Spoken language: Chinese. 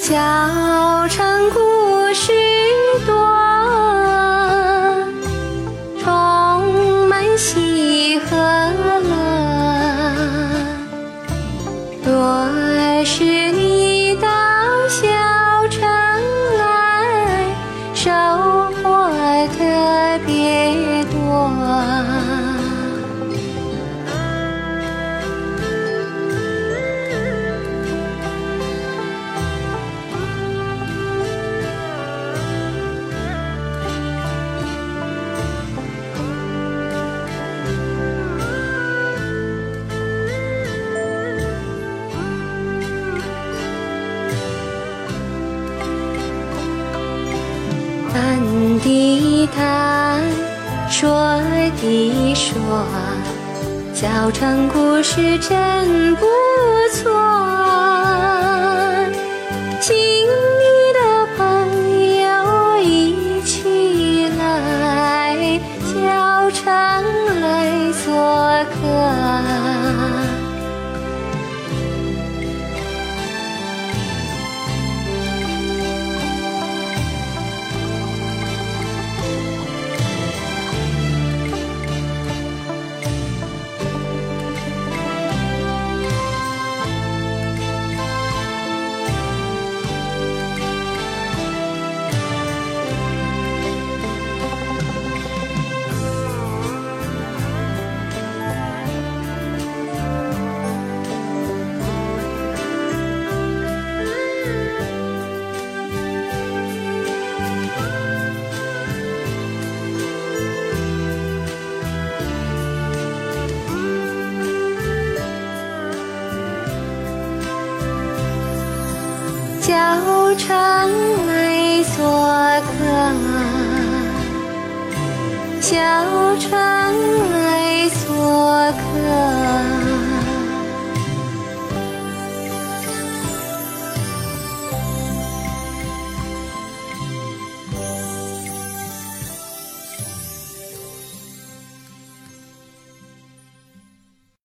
小城故事多充满喜和乐若是你到小城来收获特别多。谈的谈，说的说，小城故事真不错。城来作客，小城来作客。